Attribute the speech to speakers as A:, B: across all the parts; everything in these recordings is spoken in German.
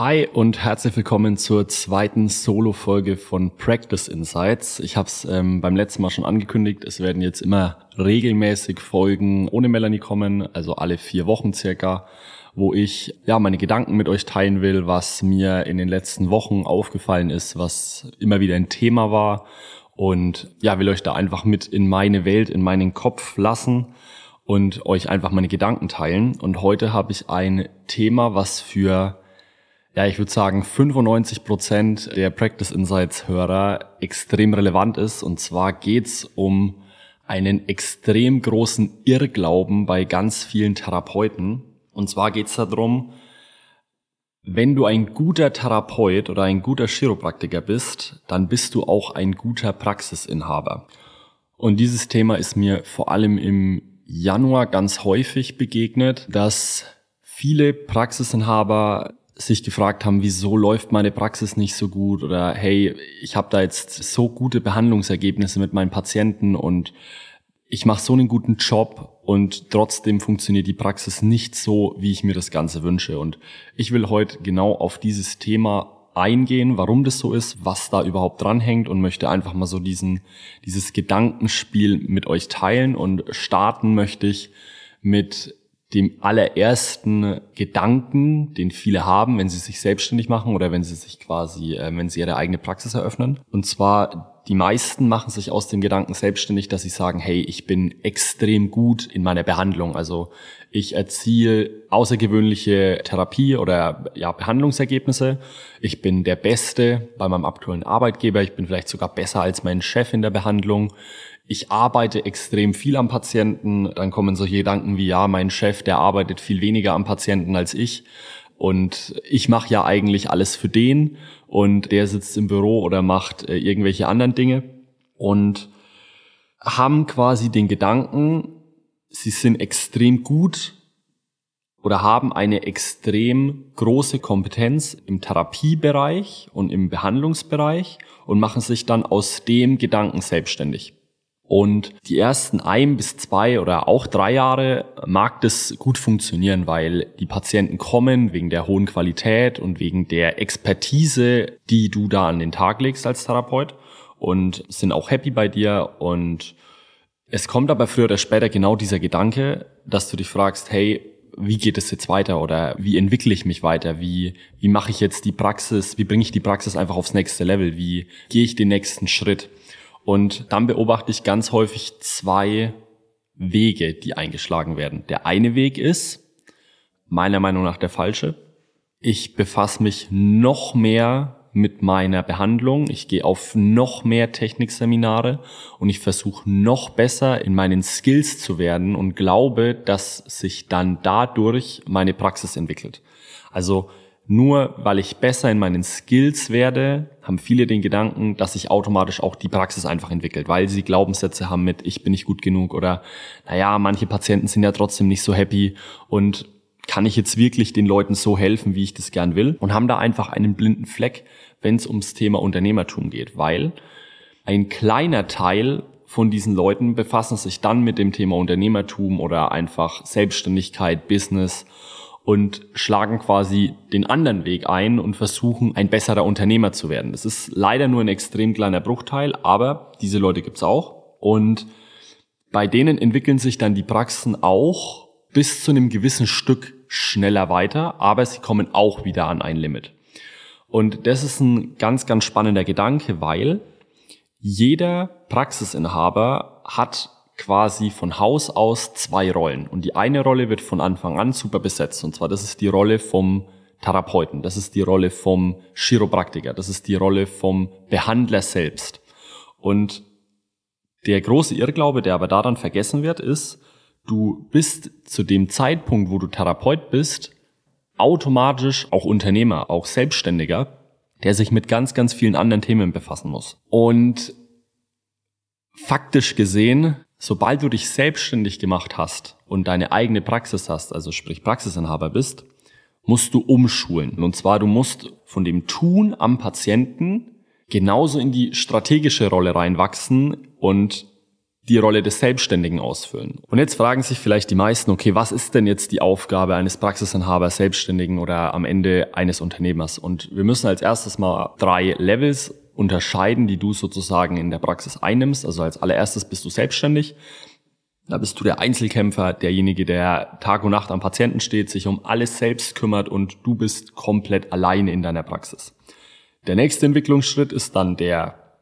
A: Hi und herzlich willkommen zur zweiten Solo-Folge von Practice Insights. Ich habe es ähm, beim letzten Mal schon angekündigt, es werden jetzt immer regelmäßig Folgen ohne Melanie kommen, also alle vier Wochen circa, wo ich ja meine Gedanken mit euch teilen will, was mir in den letzten Wochen aufgefallen ist, was immer wieder ein Thema war und ja, will euch da einfach mit in meine Welt, in meinen Kopf lassen und euch einfach meine Gedanken teilen. Und heute habe ich ein Thema, was für ja, ich würde sagen, 95 Prozent der Practice Insights Hörer extrem relevant ist. Und zwar geht's um einen extrem großen Irrglauben bei ganz vielen Therapeuten. Und zwar geht's darum, wenn du ein guter Therapeut oder ein guter Chiropraktiker bist, dann bist du auch ein guter Praxisinhaber. Und dieses Thema ist mir vor allem im Januar ganz häufig begegnet, dass viele Praxisinhaber sich gefragt haben, wieso läuft meine Praxis nicht so gut oder hey, ich habe da jetzt so gute Behandlungsergebnisse mit meinen Patienten und ich mache so einen guten Job und trotzdem funktioniert die Praxis nicht so, wie ich mir das Ganze wünsche. Und ich will heute genau auf dieses Thema eingehen, warum das so ist, was da überhaupt dranhängt und möchte einfach mal so diesen, dieses Gedankenspiel mit euch teilen und starten möchte ich mit dem allerersten Gedanken, den viele haben, wenn sie sich selbstständig machen oder wenn sie sich quasi, äh, wenn sie ihre eigene Praxis eröffnen. Und zwar die meisten machen sich aus dem Gedanken selbstständig, dass sie sagen, hey, ich bin extrem gut in meiner Behandlung. Also ich erziele außergewöhnliche Therapie oder ja, Behandlungsergebnisse. Ich bin der Beste bei meinem aktuellen Arbeitgeber. Ich bin vielleicht sogar besser als mein Chef in der Behandlung ich arbeite extrem viel am Patienten, dann kommen solche Gedanken wie, ja, mein Chef, der arbeitet viel weniger am Patienten als ich. Und ich mache ja eigentlich alles für den. Und der sitzt im Büro oder macht äh, irgendwelche anderen Dinge. Und haben quasi den Gedanken, sie sind extrem gut oder haben eine extrem große Kompetenz im Therapiebereich und im Behandlungsbereich und machen sich dann aus dem Gedanken selbstständig. Und die ersten ein bis zwei oder auch drei Jahre mag das gut funktionieren, weil die Patienten kommen wegen der hohen Qualität und wegen der Expertise, die du da an den Tag legst als Therapeut und sind auch happy bei dir und es kommt aber früher oder später genau dieser Gedanke, dass du dich fragst, hey, wie geht es jetzt weiter oder wie entwickle ich mich weiter? Wie, wie mache ich jetzt die Praxis? Wie bringe ich die Praxis einfach aufs nächste Level? Wie gehe ich den nächsten Schritt? Und dann beobachte ich ganz häufig zwei Wege, die eingeschlagen werden. Der eine Weg ist, meiner Meinung nach der falsche. Ich befasse mich noch mehr mit meiner Behandlung. Ich gehe auf noch mehr Technikseminare und ich versuche noch besser in meinen Skills zu werden und glaube, dass sich dann dadurch meine Praxis entwickelt. Also nur weil ich besser in meinen Skills werde, haben viele den Gedanken, dass sich automatisch auch die Praxis einfach entwickelt, weil sie Glaubenssätze haben mit, ich bin nicht gut genug oder, naja, manche Patienten sind ja trotzdem nicht so happy und kann ich jetzt wirklich den Leuten so helfen, wie ich das gern will? Und haben da einfach einen blinden Fleck, wenn es ums Thema Unternehmertum geht, weil ein kleiner Teil von diesen Leuten befassen sich dann mit dem Thema Unternehmertum oder einfach Selbstständigkeit, Business und schlagen quasi den anderen Weg ein und versuchen, ein besserer Unternehmer zu werden. Das ist leider nur ein extrem kleiner Bruchteil, aber diese Leute gibt's auch. Und bei denen entwickeln sich dann die Praxen auch bis zu einem gewissen Stück schneller weiter, aber sie kommen auch wieder an ein Limit. Und das ist ein ganz, ganz spannender Gedanke, weil jeder Praxisinhaber hat quasi von Haus aus zwei Rollen. Und die eine Rolle wird von Anfang an super besetzt. Und zwar, das ist die Rolle vom Therapeuten, das ist die Rolle vom Chiropraktiker, das ist die Rolle vom Behandler selbst. Und der große Irrglaube, der aber daran vergessen wird, ist, du bist zu dem Zeitpunkt, wo du Therapeut bist, automatisch auch Unternehmer, auch Selbstständiger, der sich mit ganz, ganz vielen anderen Themen befassen muss. Und faktisch gesehen sobald du dich selbstständig gemacht hast und deine eigene Praxis hast, also sprich Praxisinhaber bist, musst du umschulen. Und zwar, du musst von dem Tun am Patienten genauso in die strategische Rolle reinwachsen und die Rolle des Selbstständigen ausfüllen. Und jetzt fragen sich vielleicht die meisten, okay, was ist denn jetzt die Aufgabe eines Praxisinhabers, Selbstständigen oder am Ende eines Unternehmers? Und wir müssen als erstes mal drei Levels unterscheiden, die du sozusagen in der Praxis einnimmst. Also als allererstes bist du selbstständig. Da bist du der Einzelkämpfer, derjenige, der Tag und Nacht am Patienten steht, sich um alles selbst kümmert und du bist komplett alleine in deiner Praxis. Der nächste Entwicklungsschritt ist dann der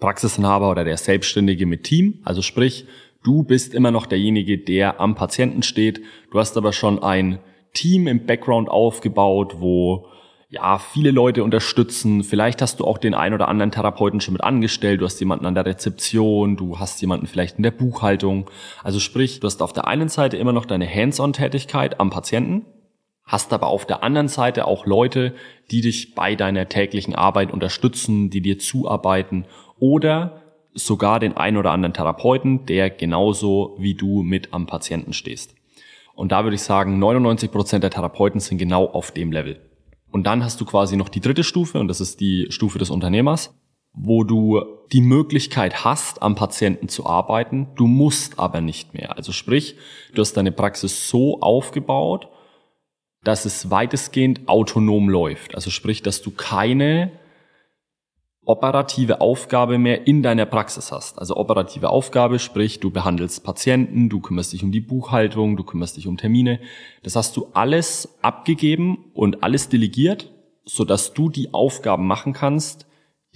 A: Praxisinhaber oder der Selbstständige mit Team. Also sprich, du bist immer noch derjenige, der am Patienten steht. Du hast aber schon ein Team im Background aufgebaut, wo ja, viele Leute unterstützen. Vielleicht hast du auch den ein oder anderen Therapeuten schon mit angestellt. Du hast jemanden an der Rezeption, du hast jemanden vielleicht in der Buchhaltung. Also sprich, du hast auf der einen Seite immer noch deine Hands-on-Tätigkeit am Patienten, hast aber auf der anderen Seite auch Leute, die dich bei deiner täglichen Arbeit unterstützen, die dir zuarbeiten oder sogar den ein oder anderen Therapeuten, der genauso wie du mit am Patienten stehst. Und da würde ich sagen, 99 Prozent der Therapeuten sind genau auf dem Level. Und dann hast du quasi noch die dritte Stufe, und das ist die Stufe des Unternehmers, wo du die Möglichkeit hast, am Patienten zu arbeiten, du musst aber nicht mehr. Also sprich, du hast deine Praxis so aufgebaut, dass es weitestgehend autonom läuft. Also sprich, dass du keine operative Aufgabe mehr in deiner Praxis hast. Also operative Aufgabe, sprich, du behandelst Patienten, du kümmerst dich um die Buchhaltung, du kümmerst dich um Termine. Das hast du alles abgegeben und alles delegiert, sodass du die Aufgaben machen kannst,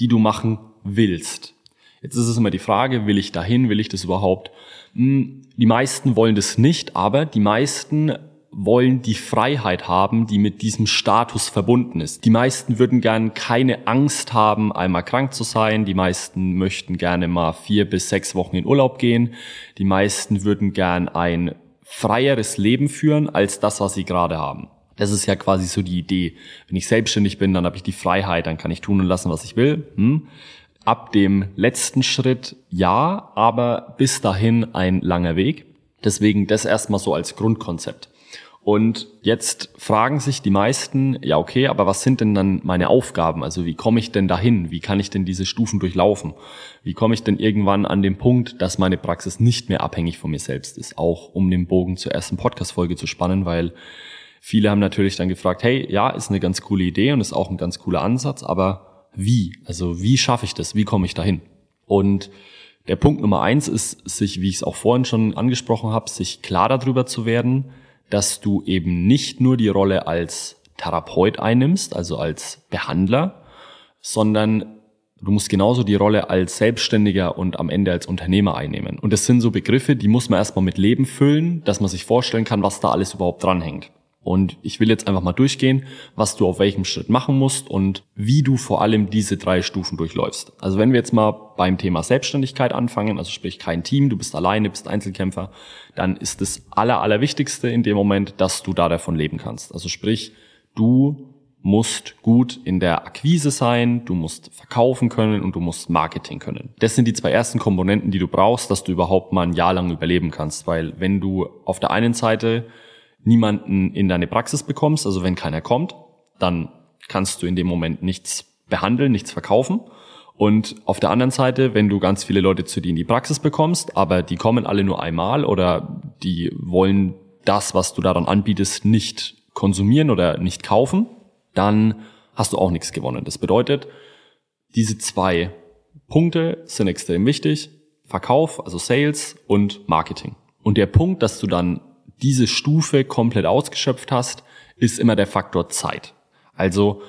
A: die du machen willst. Jetzt ist es immer die Frage, will ich dahin, will ich das überhaupt? Hm, die meisten wollen das nicht, aber die meisten wollen die Freiheit haben, die mit diesem Status verbunden ist. Die meisten würden gern keine Angst haben, einmal krank zu sein. Die meisten möchten gerne mal vier bis sechs Wochen in Urlaub gehen. Die meisten würden gern ein freieres Leben führen als das, was sie gerade haben. Das ist ja quasi so die Idee. Wenn ich selbstständig bin, dann habe ich die Freiheit, dann kann ich tun und lassen, was ich will. Hm? Ab dem letzten Schritt ja, aber bis dahin ein langer Weg. Deswegen das erstmal so als Grundkonzept. Und jetzt fragen sich die meisten, ja okay, aber was sind denn dann meine Aufgaben? Also wie komme ich denn dahin? Wie kann ich denn diese Stufen durchlaufen? Wie komme ich denn irgendwann an den Punkt, dass meine Praxis nicht mehr abhängig von mir selbst ist? Auch um den Bogen zur ersten Podcast-Folge zu spannen, weil viele haben natürlich dann gefragt, hey, ja, ist eine ganz coole Idee und ist auch ein ganz cooler Ansatz, aber wie? Also wie schaffe ich das? Wie komme ich dahin? Und der Punkt Nummer eins ist, sich, wie ich es auch vorhin schon angesprochen habe, sich klar darüber zu werden, dass du eben nicht nur die Rolle als Therapeut einnimmst, also als Behandler, sondern du musst genauso die Rolle als Selbstständiger und am Ende als Unternehmer einnehmen. Und das sind so Begriffe, die muss man erstmal mit Leben füllen, dass man sich vorstellen kann, was da alles überhaupt dranhängt. Und ich will jetzt einfach mal durchgehen, was du auf welchem Schritt machen musst und wie du vor allem diese drei Stufen durchläufst. Also wenn wir jetzt mal beim Thema Selbstständigkeit anfangen, also sprich kein Team, du bist alleine, bist Einzelkämpfer, dann ist das aller, allerwichtigste in dem Moment, dass du da davon leben kannst. Also sprich, du musst gut in der Akquise sein, du musst verkaufen können und du musst Marketing können. Das sind die zwei ersten Komponenten, die du brauchst, dass du überhaupt mal ein Jahr lang überleben kannst. Weil wenn du auf der einen Seite niemanden in deine Praxis bekommst, also wenn keiner kommt, dann kannst du in dem Moment nichts behandeln, nichts verkaufen. Und auf der anderen Seite, wenn du ganz viele Leute zu dir in die Praxis bekommst, aber die kommen alle nur einmal oder die wollen das, was du daran anbietest, nicht konsumieren oder nicht kaufen, dann hast du auch nichts gewonnen. Das bedeutet, diese zwei Punkte sind extrem wichtig. Verkauf, also Sales und Marketing. Und der Punkt, dass du dann diese Stufe komplett ausgeschöpft hast, ist immer der Faktor Zeit. Also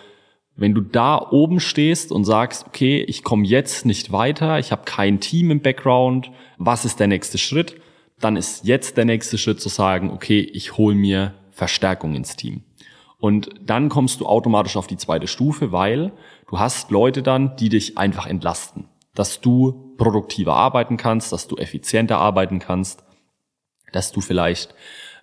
A: wenn du da oben stehst und sagst, okay, ich komme jetzt nicht weiter, ich habe kein Team im Background, was ist der nächste Schritt? Dann ist jetzt der nächste Schritt zu sagen, okay, ich hole mir Verstärkung ins Team. Und dann kommst du automatisch auf die zweite Stufe, weil du hast Leute dann, die dich einfach entlasten. Dass du produktiver arbeiten kannst, dass du effizienter arbeiten kannst, dass du vielleicht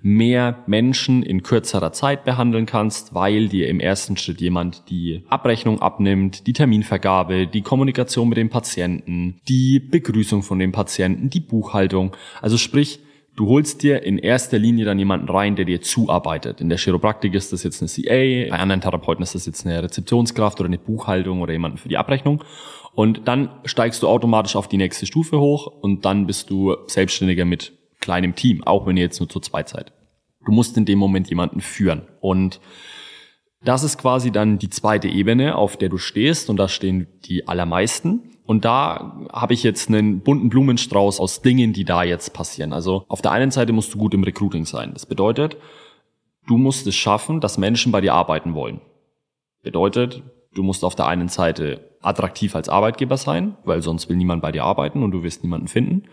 A: mehr Menschen in kürzerer Zeit behandeln kannst, weil dir im ersten Schritt jemand die Abrechnung abnimmt, die Terminvergabe, die Kommunikation mit dem Patienten, die Begrüßung von dem Patienten, die Buchhaltung. Also sprich, du holst dir in erster Linie dann jemanden rein, der dir zuarbeitet. In der Chiropraktik ist das jetzt eine CA, bei anderen Therapeuten ist das jetzt eine Rezeptionskraft oder eine Buchhaltung oder jemanden für die Abrechnung. Und dann steigst du automatisch auf die nächste Stufe hoch und dann bist du Selbstständiger mit kleinem Team, auch wenn ihr jetzt nur zu zweit seid. Du musst in dem Moment jemanden führen. Und das ist quasi dann die zweite Ebene, auf der du stehst und da stehen die allermeisten. Und da habe ich jetzt einen bunten Blumenstrauß aus Dingen, die da jetzt passieren. Also auf der einen Seite musst du gut im Recruiting sein. Das bedeutet, du musst es schaffen, dass Menschen bei dir arbeiten wollen. Bedeutet, du musst auf der einen Seite attraktiv als Arbeitgeber sein, weil sonst will niemand bei dir arbeiten und du wirst niemanden finden.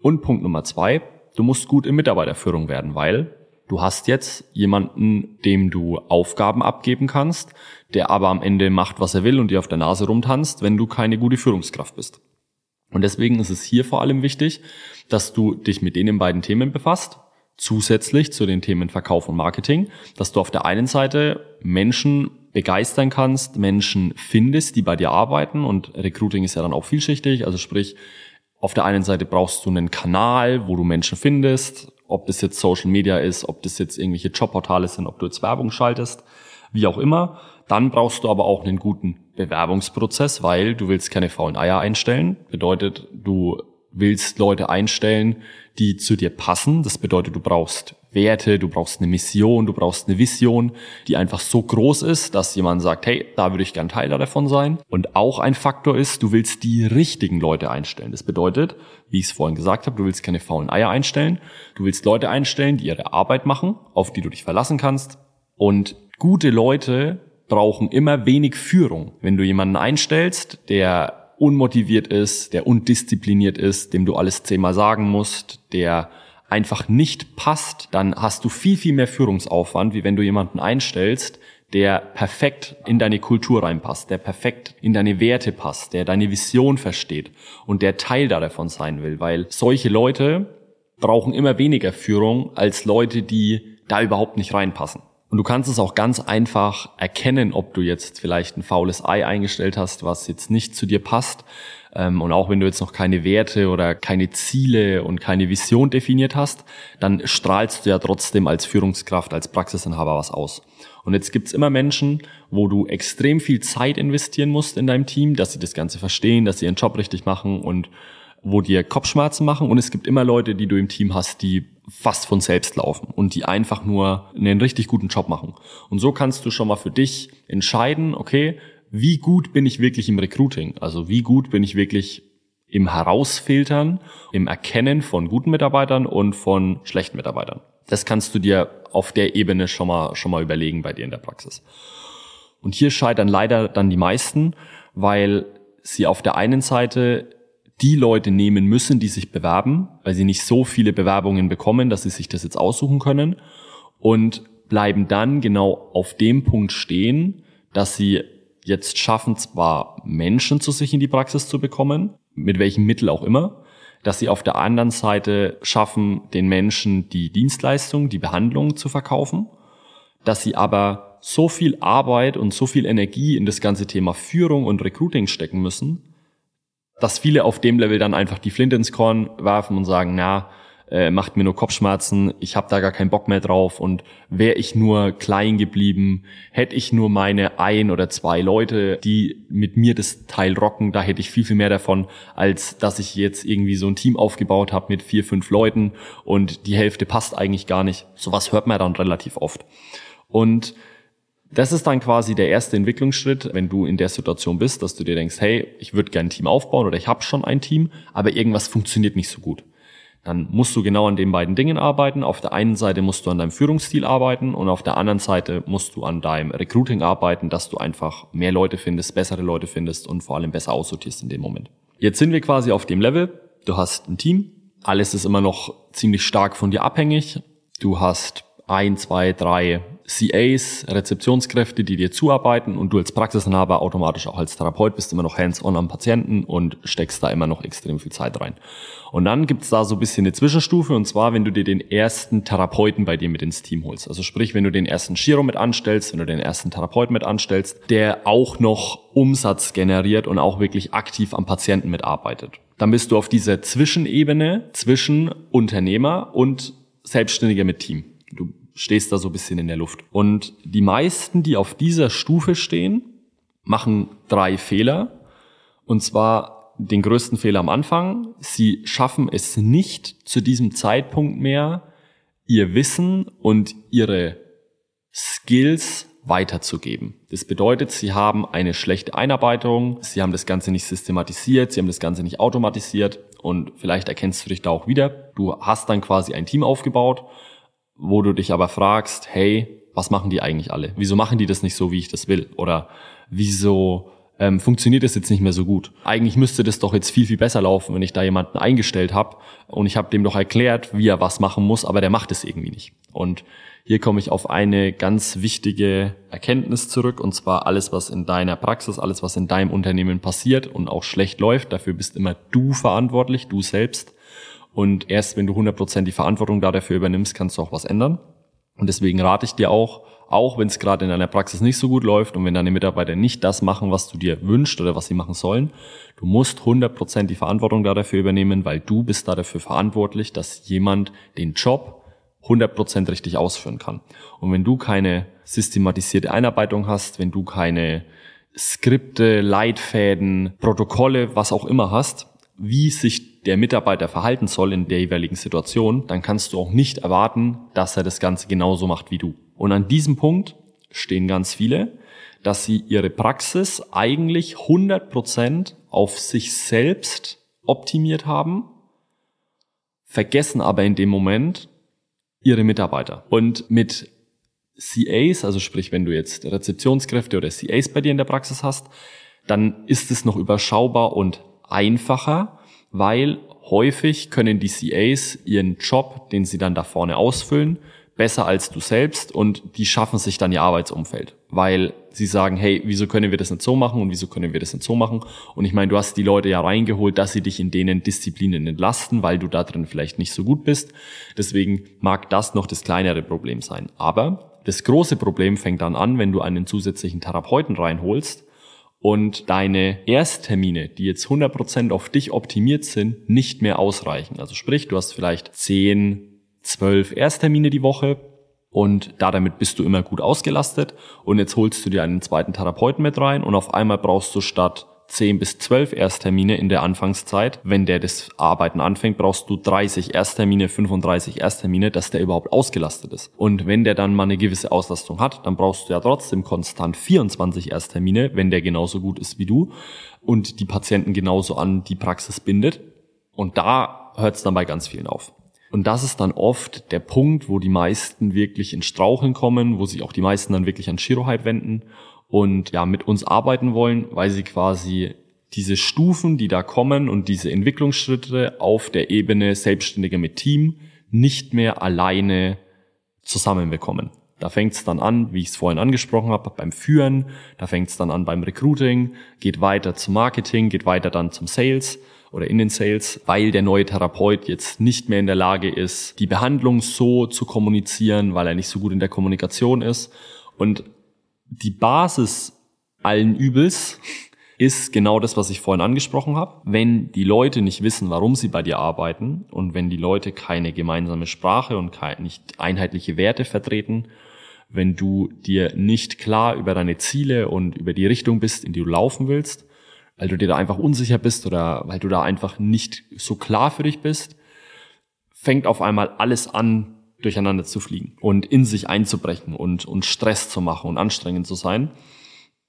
A: Und Punkt Nummer zwei, du musst gut in Mitarbeiterführung werden, weil Du hast jetzt jemanden, dem du Aufgaben abgeben kannst, der aber am Ende macht, was er will und dir auf der Nase rumtanzt, wenn du keine gute Führungskraft bist. Und deswegen ist es hier vor allem wichtig, dass du dich mit den beiden Themen befasst, zusätzlich zu den Themen Verkauf und Marketing, dass du auf der einen Seite Menschen begeistern kannst, Menschen findest, die bei dir arbeiten und Recruiting ist ja dann auch vielschichtig, also sprich, auf der einen Seite brauchst du einen Kanal, wo du Menschen findest, ob das jetzt Social Media ist, ob das jetzt irgendwelche Jobportale sind, ob du jetzt Werbung schaltest, wie auch immer. Dann brauchst du aber auch einen guten Bewerbungsprozess, weil du willst keine faulen Eier einstellen. Bedeutet, du willst Leute einstellen, die zu dir passen. Das bedeutet, du brauchst Werte, du brauchst eine Mission, du brauchst eine Vision, die einfach so groß ist, dass jemand sagt, hey, da würde ich gern Teil davon sein. Und auch ein Faktor ist, du willst die richtigen Leute einstellen. Das bedeutet, wie ich es vorhin gesagt habe, du willst keine faulen Eier einstellen. Du willst Leute einstellen, die ihre Arbeit machen, auf die du dich verlassen kannst. Und gute Leute brauchen immer wenig Führung. Wenn du jemanden einstellst, der unmotiviert ist, der undiszipliniert ist, dem du alles zehnmal sagen musst, der einfach nicht passt, dann hast du viel, viel mehr Führungsaufwand, wie wenn du jemanden einstellst, der perfekt in deine Kultur reinpasst, der perfekt in deine Werte passt, der deine Vision versteht und der Teil davon sein will, weil solche Leute brauchen immer weniger Führung als Leute, die da überhaupt nicht reinpassen. Und du kannst es auch ganz einfach erkennen, ob du jetzt vielleicht ein faules Ei eingestellt hast, was jetzt nicht zu dir passt, und auch wenn du jetzt noch keine Werte oder keine Ziele und keine Vision definiert hast, dann strahlst du ja trotzdem als Führungskraft, als Praxisinhaber was aus. Und jetzt gibt's immer Menschen, wo du extrem viel Zeit investieren musst in deinem Team, dass sie das Ganze verstehen, dass sie ihren Job richtig machen und wo dir Kopfschmerzen machen. Und es gibt immer Leute, die du im Team hast, die fast von selbst laufen und die einfach nur einen richtig guten Job machen. Und so kannst du schon mal für dich entscheiden, okay, wie gut bin ich wirklich im Recruiting? Also wie gut bin ich wirklich im Herausfiltern, im Erkennen von guten Mitarbeitern und von schlechten Mitarbeitern. Das kannst du dir auf der Ebene schon mal, schon mal überlegen bei dir in der Praxis. Und hier scheitern leider dann die meisten, weil sie auf der einen Seite die Leute nehmen müssen, die sich bewerben, weil sie nicht so viele Bewerbungen bekommen, dass sie sich das jetzt aussuchen können und bleiben dann genau auf dem Punkt stehen, dass sie jetzt schaffen, zwar Menschen zu sich in die Praxis zu bekommen, mit welchem Mittel auch immer, dass sie auf der anderen Seite schaffen, den Menschen die Dienstleistung, die Behandlung zu verkaufen, dass sie aber so viel Arbeit und so viel Energie in das ganze Thema Führung und Recruiting stecken müssen, dass viele auf dem Level dann einfach die Flint ins Korn werfen und sagen, na, äh, macht mir nur Kopfschmerzen, ich habe da gar keinen Bock mehr drauf und wäre ich nur klein geblieben, hätte ich nur meine ein oder zwei Leute, die mit mir das Teil rocken, da hätte ich viel, viel mehr davon, als dass ich jetzt irgendwie so ein Team aufgebaut habe mit vier, fünf Leuten und die Hälfte passt eigentlich gar nicht. Sowas hört man dann relativ oft. Und das ist dann quasi der erste Entwicklungsschritt, wenn du in der Situation bist, dass du dir denkst, hey, ich würde gerne ein Team aufbauen oder ich habe schon ein Team, aber irgendwas funktioniert nicht so gut dann musst du genau an den beiden Dingen arbeiten. Auf der einen Seite musst du an deinem Führungsstil arbeiten und auf der anderen Seite musst du an deinem Recruiting arbeiten, dass du einfach mehr Leute findest, bessere Leute findest und vor allem besser aussortierst in dem Moment. Jetzt sind wir quasi auf dem Level. Du hast ein Team. Alles ist immer noch ziemlich stark von dir abhängig. Du hast ein, zwei, drei CAs, Rezeptionskräfte, die dir zuarbeiten und du als Praxisinhaber automatisch auch als Therapeut bist immer noch hands-on am Patienten und steckst da immer noch extrem viel Zeit rein. Und dann gibt's da so ein bisschen eine Zwischenstufe und zwar, wenn du dir den ersten Therapeuten bei dir mit ins Team holst. Also sprich, wenn du den ersten Chiro mit anstellst, wenn du den ersten Therapeuten mit anstellst, der auch noch Umsatz generiert und auch wirklich aktiv am Patienten mitarbeitet. Dann bist du auf dieser Zwischenebene zwischen Unternehmer und Selbstständiger mit Team. Du stehst da so ein bisschen in der Luft. Und die meisten, die auf dieser Stufe stehen, machen drei Fehler. Und zwar den größten Fehler am Anfang. Sie schaffen es nicht zu diesem Zeitpunkt mehr, ihr Wissen und ihre Skills weiterzugeben. Das bedeutet, sie haben eine schlechte Einarbeitung, sie haben das Ganze nicht systematisiert, sie haben das Ganze nicht automatisiert und vielleicht erkennst du dich da auch wieder. Du hast dann quasi ein Team aufgebaut, wo du dich aber fragst, hey, was machen die eigentlich alle? Wieso machen die das nicht so, wie ich das will? Oder wieso ähm, funktioniert das jetzt nicht mehr so gut. Eigentlich müsste das doch jetzt viel, viel besser laufen, wenn ich da jemanden eingestellt habe und ich habe dem doch erklärt, wie er was machen muss, aber der macht es irgendwie nicht. Und hier komme ich auf eine ganz wichtige Erkenntnis zurück, und zwar alles, was in deiner Praxis, alles, was in deinem Unternehmen passiert und auch schlecht läuft, dafür bist immer du verantwortlich, du selbst. Und erst wenn du 100% die Verantwortung da dafür übernimmst, kannst du auch was ändern. Und deswegen rate ich dir auch, auch wenn es gerade in deiner Praxis nicht so gut läuft und wenn deine Mitarbeiter nicht das machen, was du dir wünschst oder was sie machen sollen, du musst 100% die Verantwortung da dafür übernehmen, weil du bist da dafür verantwortlich, dass jemand den Job 100% richtig ausführen kann. Und wenn du keine systematisierte Einarbeitung hast, wenn du keine Skripte, Leitfäden, Protokolle, was auch immer hast, wie sich der Mitarbeiter verhalten soll in der jeweiligen Situation, dann kannst du auch nicht erwarten, dass er das Ganze genauso macht wie du. Und an diesem Punkt stehen ganz viele, dass sie ihre Praxis eigentlich 100% auf sich selbst optimiert haben, vergessen aber in dem Moment ihre Mitarbeiter. Und mit CAs, also sprich, wenn du jetzt Rezeptionskräfte oder CAs bei dir in der Praxis hast, dann ist es noch überschaubar und einfacher, weil häufig können die CAs ihren Job, den sie dann da vorne ausfüllen, besser als du selbst und die schaffen sich dann ihr Arbeitsumfeld, weil sie sagen, hey, wieso können wir das nicht so machen und wieso können wir das nicht so machen? Und ich meine, du hast die Leute ja reingeholt, dass sie dich in denen Disziplinen entlasten, weil du da drin vielleicht nicht so gut bist. Deswegen mag das noch das kleinere Problem sein. Aber das große Problem fängt dann an, wenn du einen zusätzlichen Therapeuten reinholst und deine Ersttermine, die jetzt 100% auf dich optimiert sind, nicht mehr ausreichen. Also sprich, du hast vielleicht 10, zwölf Ersttermine die Woche und da damit bist du immer gut ausgelastet und jetzt holst du dir einen zweiten Therapeuten mit rein und auf einmal brauchst du statt 10 bis 12 Ersttermine in der Anfangszeit. Wenn der das Arbeiten anfängt, brauchst du 30 Ersttermine, 35 Ersttermine, dass der überhaupt ausgelastet ist. Und wenn der dann mal eine gewisse Auslastung hat, dann brauchst du ja trotzdem konstant 24 Ersttermine, wenn der genauso gut ist wie du und die Patienten genauso an die Praxis bindet. Und da hört es dann bei ganz vielen auf. Und das ist dann oft der Punkt, wo die meisten wirklich in Straucheln kommen, wo sich auch die meisten dann wirklich an Shirohype wenden und ja, mit uns arbeiten wollen, weil sie quasi diese Stufen, die da kommen und diese Entwicklungsschritte auf der Ebene Selbstständiger mit Team nicht mehr alleine zusammenbekommen. Da fängt es dann an, wie ich es vorhin angesprochen habe, beim Führen, da fängt es dann an beim Recruiting, geht weiter zum Marketing, geht weiter dann zum Sales oder in den Sales, weil der neue Therapeut jetzt nicht mehr in der Lage ist, die Behandlung so zu kommunizieren, weil er nicht so gut in der Kommunikation ist. Und die Basis allen Übels ist genau das, was ich vorhin angesprochen habe. Wenn die Leute nicht wissen, warum sie bei dir arbeiten und wenn die Leute keine gemeinsame Sprache und nicht einheitliche Werte vertreten, wenn du dir nicht klar über deine Ziele und über die Richtung bist, in die du laufen willst, weil du dir da einfach unsicher bist oder weil du da einfach nicht so klar für dich bist, fängt auf einmal alles an, durcheinander zu fliegen und in sich einzubrechen und, und Stress zu machen und anstrengend zu sein.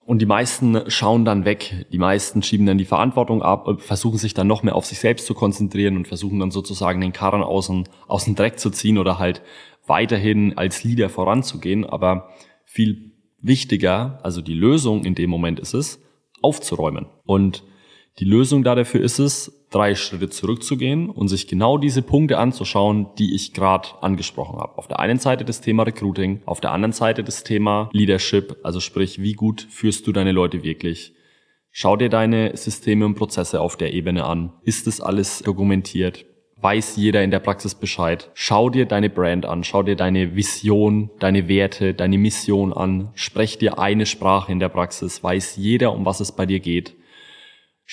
A: Und die meisten schauen dann weg. Die meisten schieben dann die Verantwortung ab, versuchen sich dann noch mehr auf sich selbst zu konzentrieren und versuchen dann sozusagen den Karren aus dem, aus dem Dreck zu ziehen oder halt weiterhin als Leader voranzugehen. Aber viel wichtiger, also die Lösung in dem Moment ist es, aufzuräumen. Und die Lösung da dafür ist es, drei Schritte zurückzugehen und sich genau diese Punkte anzuschauen, die ich gerade angesprochen habe. Auf der einen Seite das Thema Recruiting, auf der anderen Seite das Thema Leadership, also sprich, wie gut führst du deine Leute wirklich? Schau dir deine Systeme und Prozesse auf der Ebene an. Ist das alles dokumentiert? Weiß jeder in der Praxis Bescheid? Schau dir deine Brand an, schau dir deine Vision, deine Werte, deine Mission an. Sprech dir eine Sprache in der Praxis. Weiß jeder, um was es bei dir geht.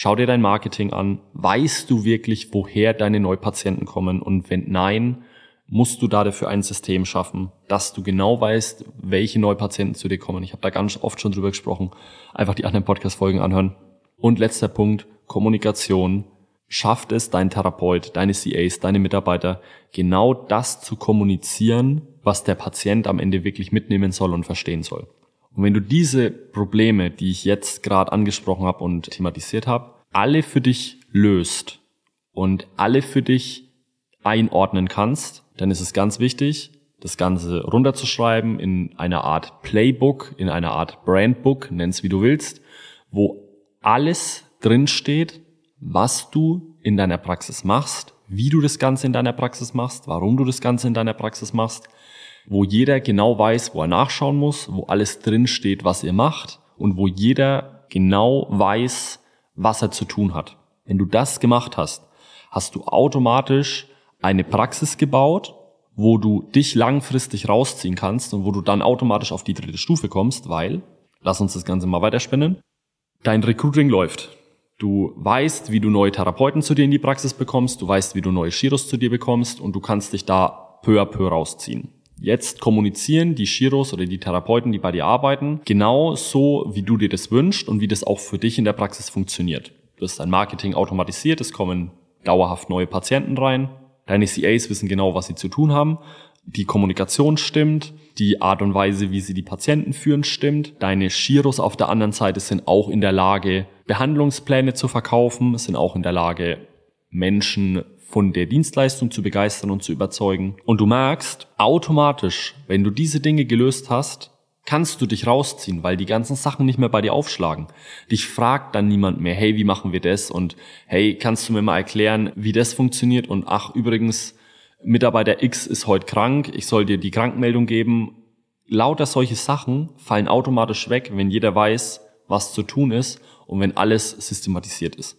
A: Schau dir dein Marketing an. Weißt du wirklich, woher deine Neupatienten kommen? Und wenn nein, musst du da dafür ein System schaffen, dass du genau weißt, welche Neupatienten zu dir kommen. Ich habe da ganz oft schon drüber gesprochen. Einfach die anderen Podcast-Folgen anhören. Und letzter Punkt, Kommunikation. Schafft es dein Therapeut, deine CAs, deine Mitarbeiter, genau das zu kommunizieren, was der Patient am Ende wirklich mitnehmen soll und verstehen soll. Und wenn du diese Probleme, die ich jetzt gerade angesprochen habe und thematisiert habe, alle für dich löst und alle für dich einordnen kannst, dann ist es ganz wichtig, das Ganze runterzuschreiben in einer Art Playbook, in einer Art Brandbook, nenn's wie du willst, wo alles drinsteht, was du in deiner Praxis machst, wie du das Ganze in deiner Praxis machst, warum du das Ganze in deiner Praxis machst, wo jeder genau weiß, wo er nachschauen muss, wo alles drinsteht, was ihr macht und wo jeder genau weiß, was er zu tun hat. Wenn du das gemacht hast, hast du automatisch eine Praxis gebaut, wo du dich langfristig rausziehen kannst und wo du dann automatisch auf die dritte Stufe kommst, weil, lass uns das Ganze mal weiterspinnen, dein Recruiting läuft. Du weißt, wie du neue Therapeuten zu dir in die Praxis bekommst, du weißt, wie du neue Chiros zu dir bekommst und du kannst dich da peu à peu rausziehen. Jetzt kommunizieren die Chiros oder die Therapeuten, die bei dir arbeiten, genau so, wie du dir das wünschst und wie das auch für dich in der Praxis funktioniert. Du hast dein Marketing automatisiert, es kommen dauerhaft neue Patienten rein, Deine CAs wissen genau, was sie zu tun haben. Die Kommunikation stimmt. Die Art und Weise, wie sie die Patienten führen, stimmt. Deine Chiros auf der anderen Seite sind auch in der Lage, Behandlungspläne zu verkaufen, sind auch in der Lage, Menschen von der Dienstleistung zu begeistern und zu überzeugen. Und du merkst automatisch, wenn du diese Dinge gelöst hast, kannst du dich rausziehen, weil die ganzen Sachen nicht mehr bei dir aufschlagen. Dich fragt dann niemand mehr, hey, wie machen wir das? Und hey, kannst du mir mal erklären, wie das funktioniert? Und ach, übrigens, Mitarbeiter X ist heute krank, ich soll dir die Krankmeldung geben. Lauter solche Sachen fallen automatisch weg, wenn jeder weiß, was zu tun ist und wenn alles systematisiert ist.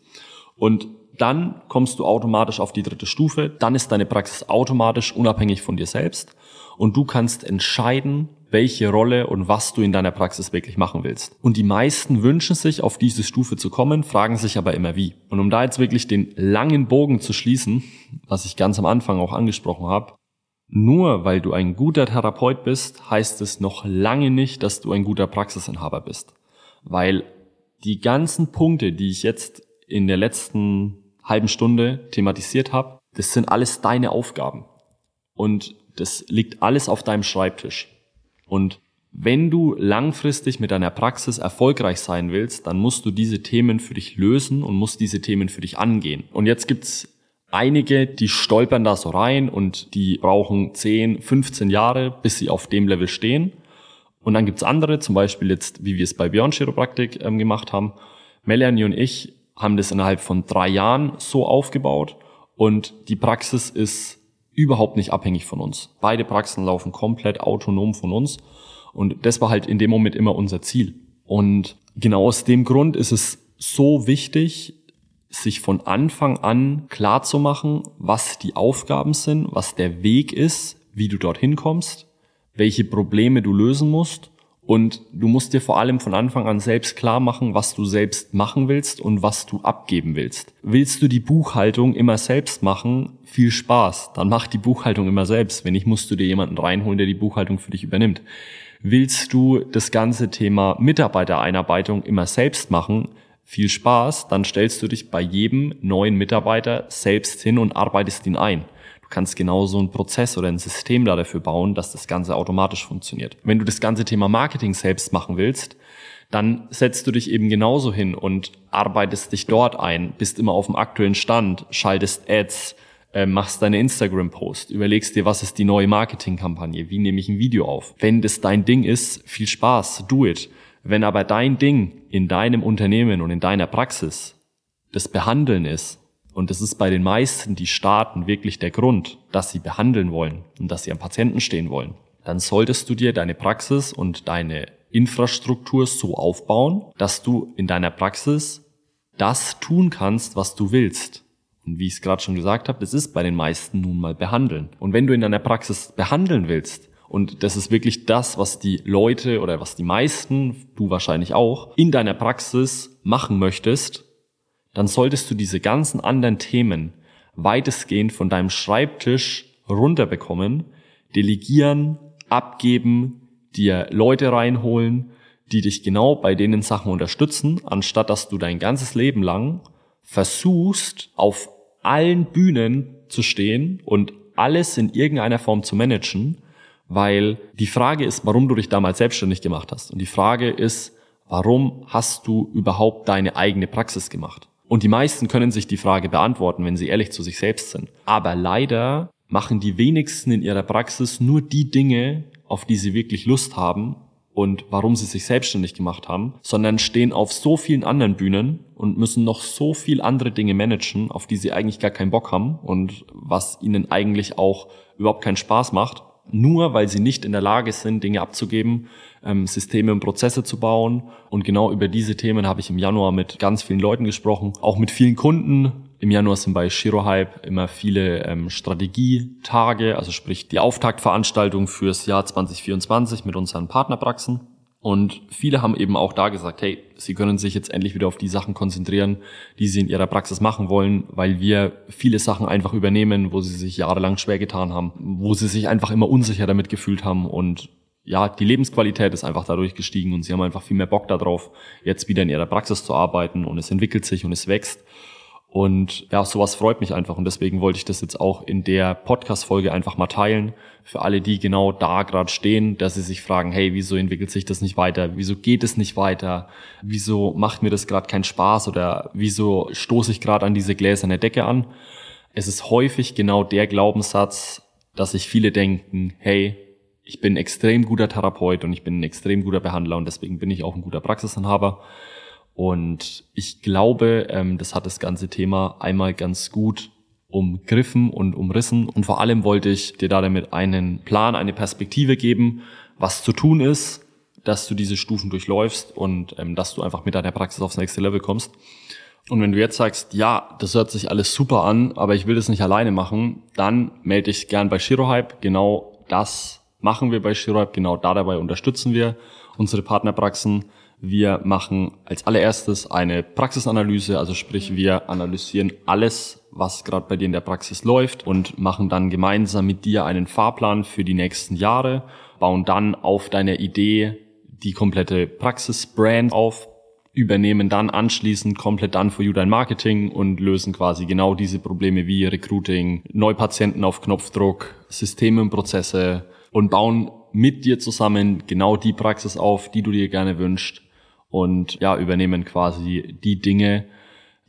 A: Und dann kommst du automatisch auf die dritte Stufe, dann ist deine Praxis automatisch unabhängig von dir selbst und du kannst entscheiden, welche Rolle und was du in deiner Praxis wirklich machen willst. Und die meisten wünschen sich, auf diese Stufe zu kommen, fragen sich aber immer wie. Und um da jetzt wirklich den langen Bogen zu schließen, was ich ganz am Anfang auch angesprochen habe, nur weil du ein guter Therapeut bist, heißt es noch lange nicht, dass du ein guter Praxisinhaber bist. Weil die ganzen Punkte, die ich jetzt in der letzten halben Stunde thematisiert habe, das sind alles deine Aufgaben. Und das liegt alles auf deinem Schreibtisch. Und wenn du langfristig mit deiner Praxis erfolgreich sein willst, dann musst du diese Themen für dich lösen und musst diese Themen für dich angehen. Und jetzt gibt's einige, die stolpern da so rein und die brauchen 10, 15 Jahre, bis sie auf dem Level stehen. Und dann gibt's andere, zum Beispiel jetzt, wie wir es bei Beyond Chiropraktik ähm, gemacht haben. Melanie und ich haben das innerhalb von drei Jahren so aufgebaut und die Praxis ist überhaupt nicht abhängig von uns. Beide Praxen laufen komplett autonom von uns. Und das war halt in dem Moment immer unser Ziel. Und genau aus dem Grund ist es so wichtig, sich von Anfang an klar zu machen, was die Aufgaben sind, was der Weg ist, wie du dorthin kommst, welche Probleme du lösen musst und du musst dir vor allem von Anfang an selbst klar machen, was du selbst machen willst und was du abgeben willst. Willst du die Buchhaltung immer selbst machen? Viel Spaß. Dann mach die Buchhaltung immer selbst. Wenn nicht, musst du dir jemanden reinholen, der die Buchhaltung für dich übernimmt. Willst du das ganze Thema Mitarbeitereinarbeitung immer selbst machen? Viel Spaß. Dann stellst du dich bei jedem neuen Mitarbeiter selbst hin und arbeitest ihn ein kannst genau so einen Prozess oder ein System da dafür bauen, dass das Ganze automatisch funktioniert. Wenn du das ganze Thema Marketing selbst machen willst, dann setzt du dich eben genauso hin und arbeitest dich dort ein, bist immer auf dem aktuellen Stand, schaltest Ads, äh, machst deine Instagram-Post, überlegst dir, was ist die neue Marketingkampagne, wie nehme ich ein Video auf. Wenn das dein Ding ist, viel Spaß, do it. Wenn aber dein Ding in deinem Unternehmen und in deiner Praxis das Behandeln ist, und das ist bei den meisten, die starten, wirklich der Grund, dass sie behandeln wollen und dass sie am Patienten stehen wollen. Dann solltest du dir deine Praxis und deine Infrastruktur so aufbauen, dass du in deiner Praxis das tun kannst, was du willst. Und wie ich es gerade schon gesagt habe, das ist bei den meisten nun mal behandeln. Und wenn du in deiner Praxis behandeln willst, und das ist wirklich das, was die Leute oder was die meisten, du wahrscheinlich auch, in deiner Praxis machen möchtest, dann solltest du diese ganzen anderen Themen weitestgehend von deinem Schreibtisch runterbekommen, delegieren, abgeben, dir Leute reinholen, die dich genau bei denen Sachen unterstützen, anstatt dass du dein ganzes Leben lang versuchst, auf allen Bühnen zu stehen und alles in irgendeiner Form zu managen, weil die Frage ist, warum du dich damals selbstständig gemacht hast. Und die Frage ist, warum hast du überhaupt deine eigene Praxis gemacht? Und die meisten können sich die Frage beantworten, wenn sie ehrlich zu sich selbst sind. Aber leider machen die wenigsten in ihrer Praxis nur die Dinge, auf die sie wirklich Lust haben und warum sie sich selbstständig gemacht haben, sondern stehen auf so vielen anderen Bühnen und müssen noch so viel andere Dinge managen, auf die sie eigentlich gar keinen Bock haben und was ihnen eigentlich auch überhaupt keinen Spaß macht, nur weil sie nicht in der Lage sind, Dinge abzugeben, ähm, Systeme und Prozesse zu bauen. Und genau über diese Themen habe ich im Januar mit ganz vielen Leuten gesprochen, auch mit vielen Kunden, im Januar sind bei Shirohype immer viele ähm, Strategietage, also sprich die Auftaktveranstaltung fürs Jahr 2024 mit unseren Partnerpraxen. Und viele haben eben auch da gesagt, hey, sie können sich jetzt endlich wieder auf die Sachen konzentrieren, die sie in ihrer Praxis machen wollen, weil wir viele Sachen einfach übernehmen, wo sie sich jahrelang schwer getan haben, wo sie sich einfach immer unsicher damit gefühlt haben und ja, die Lebensqualität ist einfach dadurch gestiegen und sie haben einfach viel mehr Bock darauf, jetzt wieder in ihrer Praxis zu arbeiten und es entwickelt sich und es wächst. Und ja, sowas freut mich einfach und deswegen wollte ich das jetzt auch in der Podcast-Folge einfach mal teilen. Für alle, die genau da gerade stehen, dass sie sich fragen, hey, wieso entwickelt sich das nicht weiter? Wieso geht es nicht weiter? Wieso macht mir das gerade keinen Spaß oder wieso stoße ich gerade an diese gläserne Decke an? Es ist häufig genau der Glaubenssatz, dass sich viele denken, hey, ich bin ein extrem guter Therapeut und ich bin ein extrem guter Behandler und deswegen bin ich auch ein guter Praxisinhaber. Und ich glaube, ähm, das hat das ganze Thema einmal ganz gut umgriffen und umrissen. Und vor allem wollte ich dir da damit einen Plan, eine Perspektive geben, was zu tun ist, dass du diese Stufen durchläufst und ähm, dass du einfach mit deiner Praxis aufs nächste Level kommst. Und wenn du jetzt sagst, ja, das hört sich alles super an, aber ich will das nicht alleine machen, dann melde dich gern bei Shirohype. Genau das machen wir bei Shirohype, genau da dabei unterstützen wir unsere Partnerpraxen. Wir machen als allererstes eine Praxisanalyse, also sprich wir analysieren alles, was gerade bei dir in der Praxis läuft und machen dann gemeinsam mit dir einen Fahrplan für die nächsten Jahre, bauen dann auf deiner Idee die komplette Praxisbrand auf, übernehmen dann anschließend komplett dann für you dein Marketing und lösen quasi genau diese Probleme wie Recruiting, Neupatienten auf Knopfdruck, Systeme und Prozesse und bauen mit dir zusammen genau die Praxis auf, die du dir gerne wünschst und ja, übernehmen quasi die Dinge,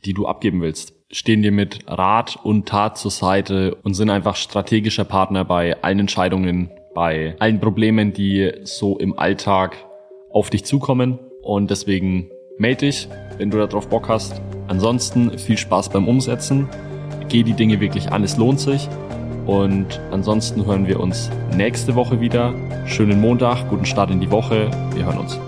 A: die du abgeben willst. Stehen dir mit Rat und Tat zur Seite und sind einfach strategischer Partner bei allen Entscheidungen, bei allen Problemen, die so im Alltag auf dich zukommen. Und deswegen melde dich, wenn du darauf Bock hast. Ansonsten viel Spaß beim Umsetzen. Geh die Dinge wirklich an, es lohnt sich. Und ansonsten hören wir uns nächste Woche wieder. Schönen Montag, guten Start in die Woche. Wir hören uns.